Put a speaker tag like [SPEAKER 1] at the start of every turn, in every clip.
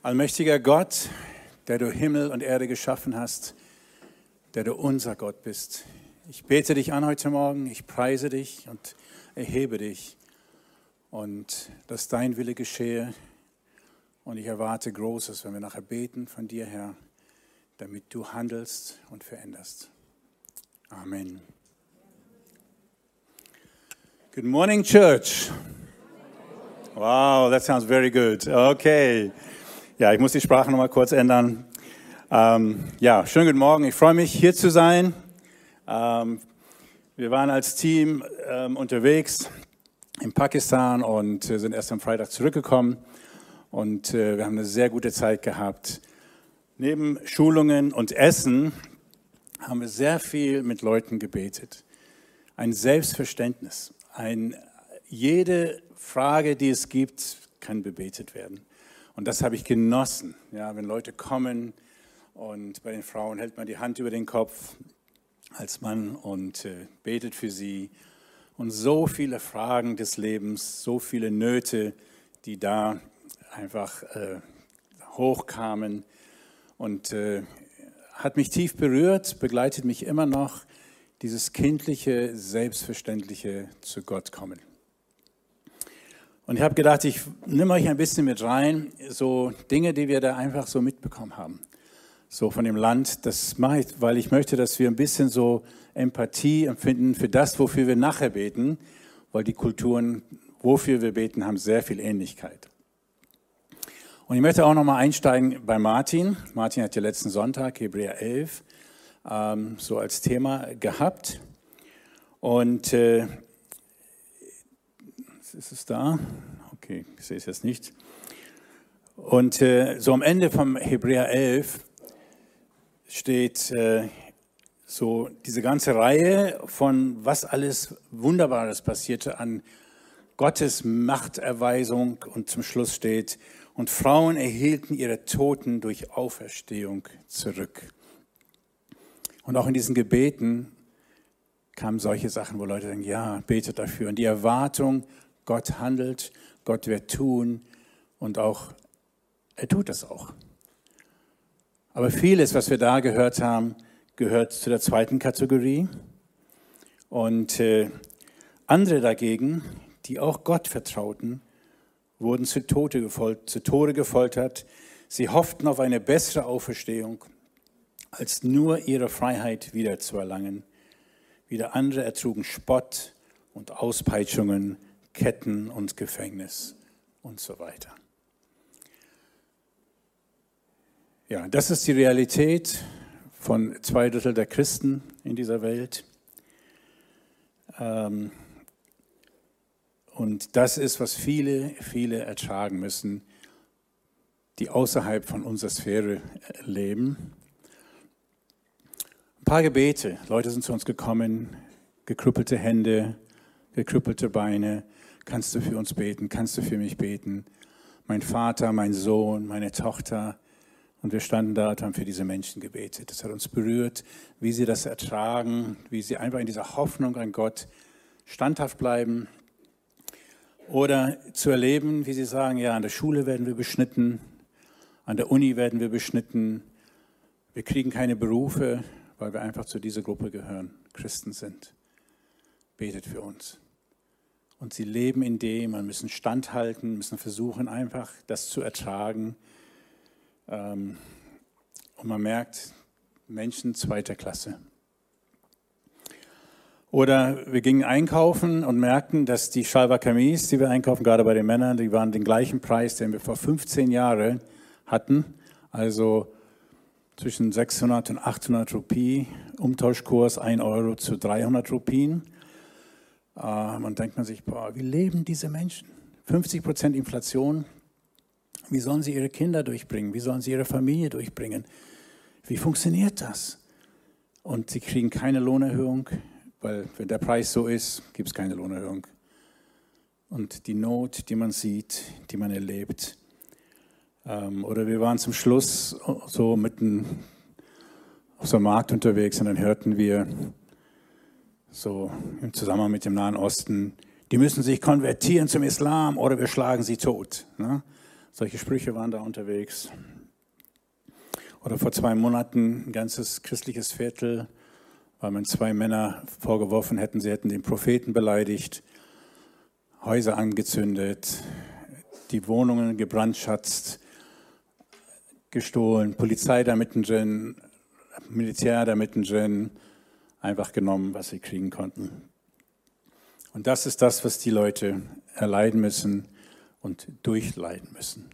[SPEAKER 1] Allmächtiger Gott, der du Himmel und Erde geschaffen hast, der du unser Gott bist. Ich bete dich an heute Morgen, ich preise dich und erhebe dich und dass dein Wille geschehe. Und ich erwarte Großes, wenn wir nachher beten von dir, Herr, damit du handelst und veränderst. Amen. Good morning, church. Wow, that sounds very good. Okay. Ja, ich muss die Sprache nochmal kurz ändern. Ähm, ja, schönen guten Morgen. Ich freue mich, hier zu sein. Ähm, wir waren als Team ähm, unterwegs in Pakistan und sind erst am Freitag zurückgekommen. Und äh, wir haben eine sehr gute Zeit gehabt. Neben Schulungen und Essen haben wir sehr viel mit Leuten gebetet. Ein Selbstverständnis. Ein, jede Frage, die es gibt, kann bebetet werden. Und das habe ich genossen. Ja, wenn Leute kommen und bei den Frauen hält man die Hand über den Kopf als Mann und äh, betet für sie. Und so viele Fragen des Lebens, so viele Nöte, die da einfach äh, hochkamen. Und äh, hat mich tief berührt, begleitet mich immer noch, dieses kindliche, selbstverständliche zu Gott kommen. Und ich habe gedacht, ich nehme euch ein bisschen mit rein, so Dinge, die wir da einfach so mitbekommen haben. So von dem Land. Das mache ich, weil ich möchte, dass wir ein bisschen so Empathie empfinden für das, wofür wir nachher beten, weil die Kulturen, wofür wir beten, haben sehr viel Ähnlichkeit. Und ich möchte auch nochmal einsteigen bei Martin. Martin hat ja letzten Sonntag, Hebräer 11, ähm, so als Thema gehabt. Und äh, ist es da? Okay, ich sehe es jetzt nicht. Und äh, so am Ende vom Hebräer 11 steht äh, so diese ganze Reihe von was alles Wunderbares passierte an Gottes Machterweisung und zum Schluss steht, und Frauen erhielten ihre Toten durch Auferstehung zurück. Und auch in diesen Gebeten kamen solche Sachen, wo Leute sagen, ja, betet dafür. Und die Erwartung, Gott handelt, Gott wird tun und auch, er tut es auch. Aber vieles, was wir da gehört haben, gehört zu der zweiten Kategorie. Und äh, andere dagegen, die auch Gott vertrauten, wurden zu Tode, zu Tode gefoltert. Sie hofften auf eine bessere Auferstehung, als nur ihre Freiheit wiederzuerlangen. Wieder andere ertrugen Spott und Auspeitschungen Ketten und Gefängnis und so weiter. Ja, das ist die Realität von zwei Drittel der Christen in dieser Welt. Ähm, und das ist, was viele, viele ertragen müssen, die außerhalb von unserer Sphäre leben. Ein paar Gebete. Leute sind zu uns gekommen, gekrüppelte Hände, gekrüppelte Beine, kannst du für uns beten, kannst du für mich beten. Mein Vater, mein Sohn, meine Tochter. Und wir standen da und haben für diese Menschen gebetet. Das hat uns berührt, wie sie das ertragen, wie sie einfach in dieser Hoffnung an Gott standhaft bleiben. Oder zu erleben, wie sie sagen, ja, an der Schule werden wir beschnitten, an der Uni werden wir beschnitten, wir kriegen keine Berufe, weil wir einfach zu dieser Gruppe gehören, Christen sind. Betet für uns. Und sie leben in dem und müssen standhalten, müssen versuchen, einfach das zu ertragen. Ähm, und man merkt, Menschen zweiter Klasse. Oder wir gingen einkaufen und merkten, dass die Shalva Kamis, die wir einkaufen, gerade bei den Männern, die waren den gleichen Preis, den wir vor 15 Jahren hatten. Also zwischen 600 und 800 Rupie, Umtauschkurs 1 Euro zu 300 Rupien. Und ähm, denkt man sich, boah, wie leben diese Menschen? 50 Prozent Inflation. Wie sollen sie ihre Kinder durchbringen? Wie sollen sie ihre Familie durchbringen? Wie funktioniert das? Und sie kriegen keine Lohnerhöhung, weil wenn der Preis so ist, gibt es keine Lohnerhöhung. Und die Not, die man sieht, die man erlebt. Ähm, oder wir waren zum Schluss so mitten auf so einem Markt unterwegs und dann hörten wir, so im Zusammenhang mit dem Nahen Osten, die müssen sich konvertieren zum Islam oder wir schlagen sie tot. Ne? Solche Sprüche waren da unterwegs. Oder vor zwei Monaten ein ganzes christliches Viertel, weil man zwei Männer vorgeworfen hätten, sie hätten den Propheten beleidigt, Häuser angezündet, die Wohnungen gebrandschatzt, gestohlen, Polizei da mittendrin, Militär da mittendrin, einfach genommen, was sie kriegen konnten. Und das ist das, was die Leute erleiden müssen und durchleiden müssen.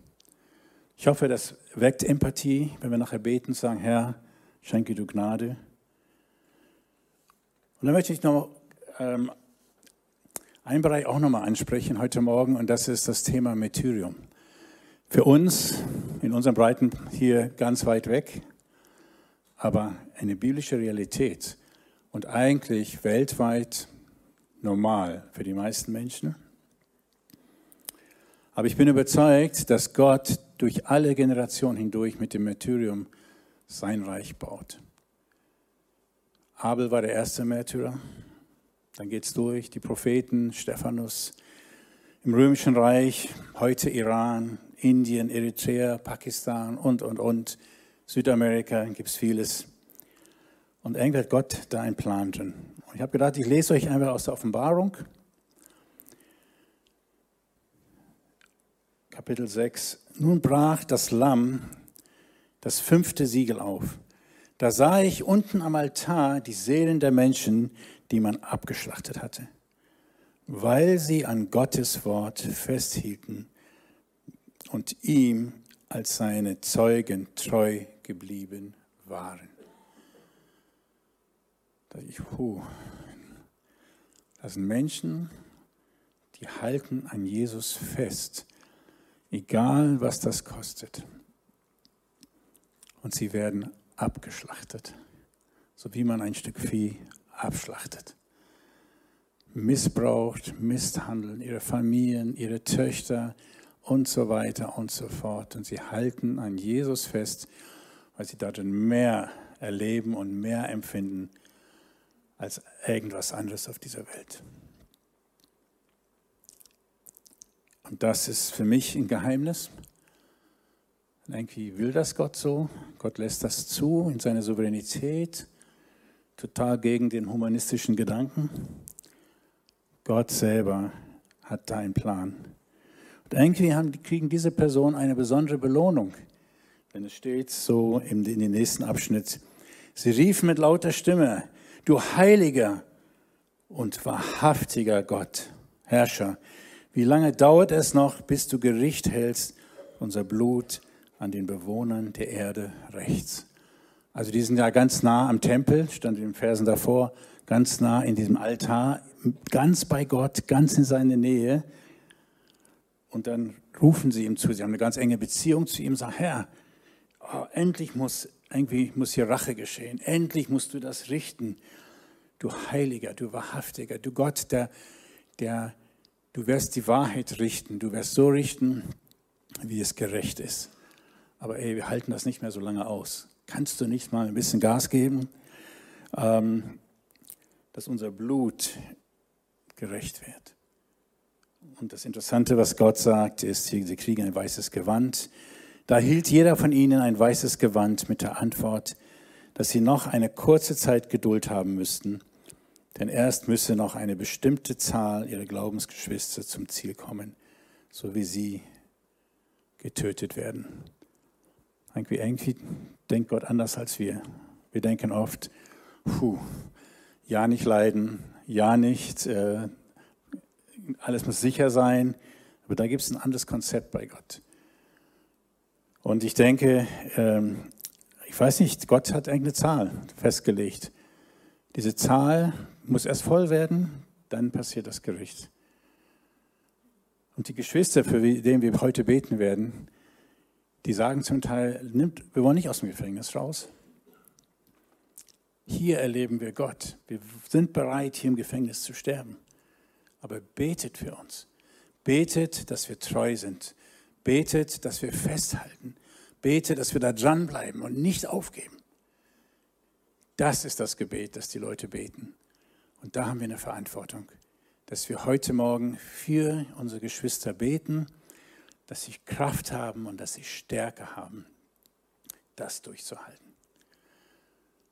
[SPEAKER 1] Ich hoffe, das weckt Empathie, wenn wir nachher beten und sagen, Herr, schenke du Gnade. Und dann möchte ich noch ähm, einen Bereich auch nochmal ansprechen heute Morgen und das ist das Thema Methyrium. Für uns in unseren Breiten hier ganz weit weg, aber eine biblische Realität und eigentlich weltweit normal für die meisten Menschen. Aber ich bin überzeugt, dass Gott durch alle Generationen hindurch mit dem Märtyrium sein Reich baut. Abel war der erste Märtyrer. Dann geht es durch, die Propheten, Stephanus, im Römischen Reich, heute Iran, Indien, Eritrea, Pakistan und, und, und. Südamerika gibt es vieles. Und irgendwie hat Gott da einen Plan drin. Und ich habe gedacht, ich lese euch einfach aus der Offenbarung. Kapitel 6. Nun brach das Lamm das fünfte Siegel auf. Da sah ich unten am Altar die Seelen der Menschen, die man abgeschlachtet hatte, weil sie an Gottes Wort festhielten und ihm als seine Zeugen treu geblieben waren. Da ich, puh, das sind Menschen, die halten an Jesus fest, egal was das kostet. Und sie werden abgeschlachtet, so wie man ein Stück Vieh abschlachtet. Missbraucht, misshandeln, ihre Familien, ihre Töchter und so weiter und so fort. Und sie halten an Jesus fest, weil sie darin mehr erleben und mehr empfinden als irgendwas anderes auf dieser Welt. Und das ist für mich ein Geheimnis. Und irgendwie will das Gott so. Gott lässt das zu in seiner Souveränität, total gegen den humanistischen Gedanken. Gott selber hat da einen Plan. Und irgendwie haben, kriegen diese Personen eine besondere Belohnung. Denn es steht so in den nächsten Abschnitt, sie riefen mit lauter Stimme, du heiliger und wahrhaftiger Gott, Herrscher, wie lange dauert es noch, bis du Gericht hältst, unser Blut an den Bewohnern der Erde rechts? Also die sind ja ganz nah am Tempel, stand in den Versen davor, ganz nah in diesem Altar, ganz bei Gott, ganz in seine Nähe. Und dann rufen sie ihm zu, sie haben eine ganz enge Beziehung zu ihm, sagen, Herr, oh, endlich muss, irgendwie muss hier Rache geschehen, endlich musst du das richten du Heiliger, du Wahrhaftiger, du Gott, der, der, du wirst die Wahrheit richten, du wirst so richten, wie es gerecht ist. Aber ey, wir halten das nicht mehr so lange aus. Kannst du nicht mal ein bisschen Gas geben, ähm, dass unser Blut gerecht wird? Und das Interessante, was Gott sagt, ist, sie kriegen ein weißes Gewand. Da hielt jeder von ihnen ein weißes Gewand mit der Antwort, dass sie noch eine kurze Zeit Geduld haben müssten, denn erst müsse noch eine bestimmte Zahl ihrer Glaubensgeschwister zum Ziel kommen, so wie sie getötet werden. Irgendwie, irgendwie denkt Gott anders als wir. Wir denken oft, puh, ja nicht leiden, ja nicht, äh, alles muss sicher sein. Aber da gibt es ein anderes Konzept bei Gott. Und ich denke, ähm, ich weiß nicht, Gott hat irgendeine Zahl festgelegt. Diese Zahl muss erst voll werden, dann passiert das Gericht. Und die Geschwister, für die wir heute beten werden, die sagen zum Teil, nimmt, wir wollen nicht aus dem Gefängnis raus. Hier erleben wir Gott. Wir sind bereit, hier im Gefängnis zu sterben. Aber betet für uns. Betet, dass wir treu sind. Betet, dass wir festhalten. Bete, dass wir da dranbleiben und nicht aufgeben. Das ist das Gebet, das die Leute beten. Und da haben wir eine Verantwortung, dass wir heute Morgen für unsere Geschwister beten, dass sie Kraft haben und dass sie Stärke haben, das durchzuhalten.